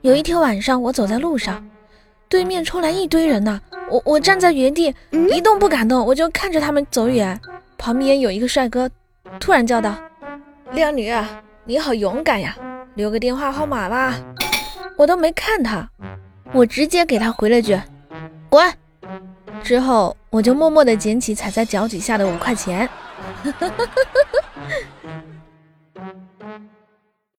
有一天晚上，我走在路上，对面冲来一堆人呢，我我站在原地一动不敢动，我就看着他们走远。旁边有一个帅哥，突然叫道：“靓女，你好勇敢呀，留个电话号码吧。”我都没看他，我直接给他回了句：“滚。”之后我就默默地捡起踩在脚底下的五块钱。